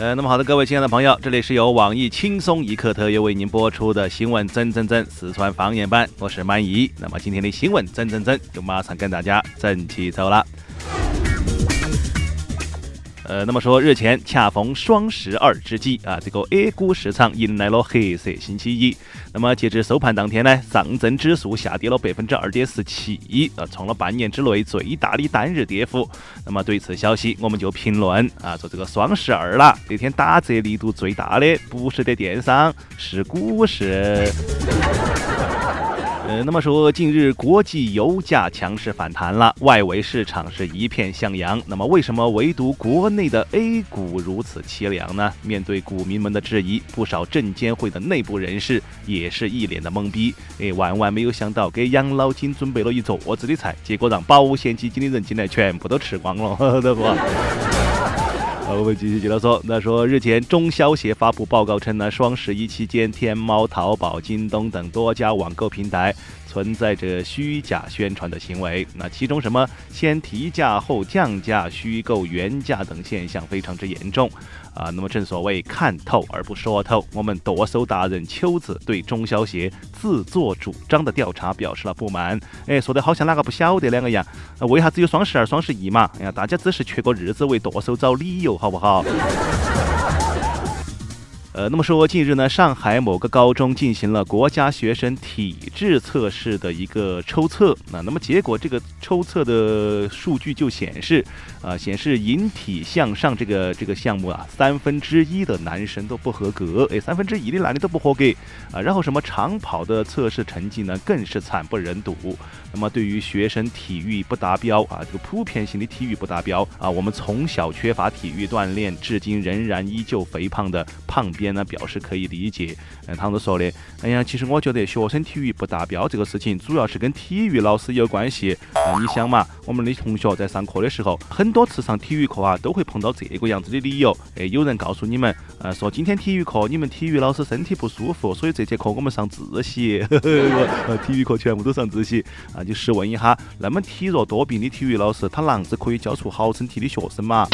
呃，那么好的，各位亲爱的朋友，这里是由网易轻松一刻特约为您播出的新闻真真真四川方言版，我是满怡。那么今天的新闻真真真就马上跟大家整起走了。呃，那么说，日前恰逢双十二之际啊，这个 A 股市场迎来了黑色星期一。那么截至收盘当天呢，上证指数下跌了百分之二点四七，啊，创了半年之内最大的单日跌幅。那么对此消息，我们就评论啊，说这个双十二了，那天打折力度最大的不是在电商，是股市。呃，那么说，近日国际油价强势反弹了，外围市场是一片向阳。那么，为什么唯独国内的 A 股如此凄凉呢？面对股民们的质疑，不少证监会的内部人士也是一脸的懵逼。哎，万万没有想到，给养老金准备了一桌子的菜，结果让保险基金的人进来全部都吃光了，对不？我们继续接着说，那说日前中消协发布报告称呢，双十一期间，天猫、淘宝、京东等多家网购平台存在着虚假宣传的行为。那其中什么先提价后降价、虚构原价等现象非常之严重。啊，那么正所谓看透而不说透，我们剁手达人秋子对中消协自作主张的调查表示了不满。哎，说的好像哪个不晓得两个样。那为啥子有双十二、双十一嘛？哎呀，大家只是缺个日子为剁手找理由，好不好？呃，那么说，近日呢，上海某个高中进行了国家学生体质测试的一个抽测，那那么结果这个抽测的数据就显示，啊，显示引体向上这个这个项目啊，三分之一的男生都不合格，哎，三分之一的男的都不合格啊，然后什么长跑的测试成绩呢，更是惨不忍睹。那么对于学生体育不达标啊，这个普遍性的体育不达标啊，我们从小缺乏体育锻炼，至今仍然依旧肥胖的胖边呢，表示可以理解。嗯，他们说的，哎呀，其实我觉得学生体育不达标这个事情，主要是跟体育老师有关系。啊，你想嘛，我们的同学在上课的时候，很多次上体育课啊，都会碰到这个样子的理由。哎，有人告诉你们，呃，说今天体育课你们体育老师身体不舒服，所以这节课我们上自习。体育课全部都上自习。啊就试问一下，那么体弱多病的体育老师，他啷子可以教出好身体的学生嘛？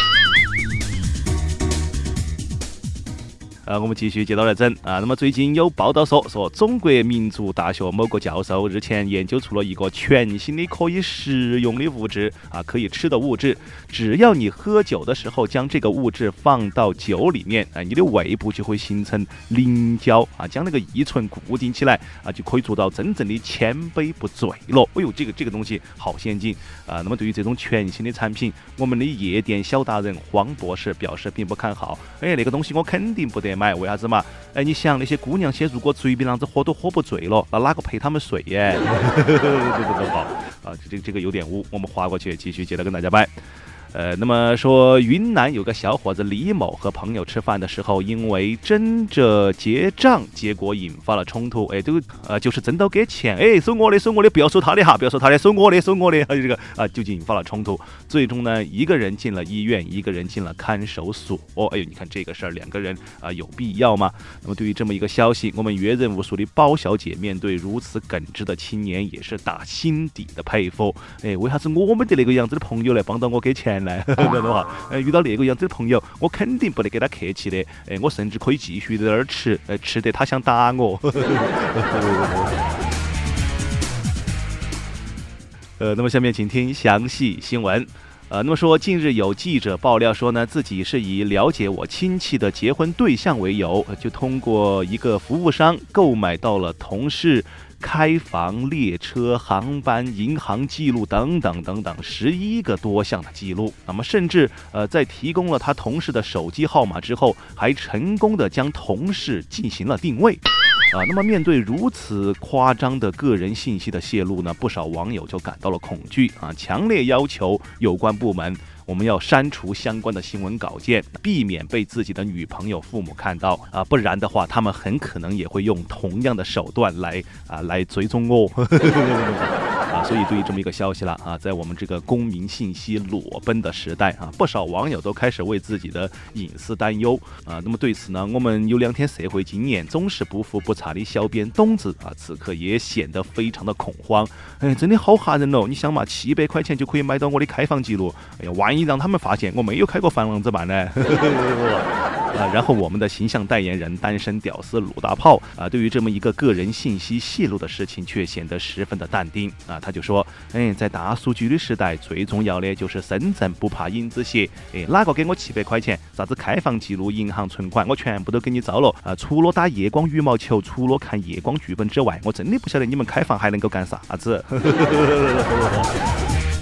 呃，我们继续接着来整啊。那么最近有报道说，说中国民族大学某个教授日前研究出了一个全新的可以食用的物质啊，可以吃的物质。只要你喝酒的时候将这个物质放到酒里面啊，你的胃部就会形成凝胶啊，将那个乙醇固定起来啊，就可以做到真正的千杯不醉了。哎呦，这个这个东西好先进啊。那么对于这种全新的产品，我们的夜店小达人黄博士表示并不看好。哎，那个东西我肯定不得。买为啥子嘛？哎，你想那些姑娘些，如果随便啷子喝都喝不醉了，那哪个陪她们睡耶？这个好啊，这这个有点污，我们划过去，继续接着跟大家摆。呃，那么说云南有个小伙子李某和朋友吃饭的时候，因为争着结账，结果引发了冲突。哎，这个呃就是争到给钱，哎，收我的，收我的，不要收他的哈，不要收他的，收我的，收我的，还有这个啊，就引发了冲突。最终呢，一个人进了医院，一个人进了看守所。哎呦，你看这个事儿，两个人啊有必要吗？那么对于这么一个消息，我们阅人无数的包小姐面对如此耿直的青年，也是打心底的佩服。哎，为啥子我们的那个样子的朋友来帮到我给钱？来，这样的话，呃，遇到那个样子的朋友，我肯定不得给他客气的，哎，我甚至可以继续在那儿吃，哎，吃得他想打我。呃，那么下面请听详细新闻。呃，那么说，近日有记者爆料说呢，自己是以了解我亲戚的结婚对象为由，就通过一个服务商购买到了同事。开房、列车、航班、银行记录等等等等，十一个多项的记录。那么，甚至呃，在提供了他同事的手机号码之后，还成功的将同事进行了定位。啊，那么面对如此夸张的个人信息的泄露呢，不少网友就感到了恐惧啊，强烈要求有关部门。我们要删除相关的新闻稿件，避免被自己的女朋友、父母看到啊，不然的话，他们很可能也会用同样的手段来啊来追踪哦。所以，对于这么一个消息了啊，在我们这个公民信息裸奔的时代啊，不少网友都开始为自己的隐私担忧啊。那么对此呢，我们有两天社会经验总是不服不差的小编东子啊，此刻也显得非常的恐慌。哎，真的好吓人哦！你想嘛，七百块钱就可以买到我的开房记录，哎呀，万一让他们发现我没有开过房，啷子办呢？啊，然后我们的形象代言人单身屌丝鲁大炮啊，对于这么一个个人信息泄露的事情，却显得十分的淡定啊。他就说，哎，在大数据的时代，最重要的就是身正不怕影子斜。哎，哪个给我七百块钱，啥子开房记录、银行存款，我全部都给你招了啊！除了打夜光羽毛球，除了看夜光剧本之外，我真的不晓得你们开房还能够干啥子。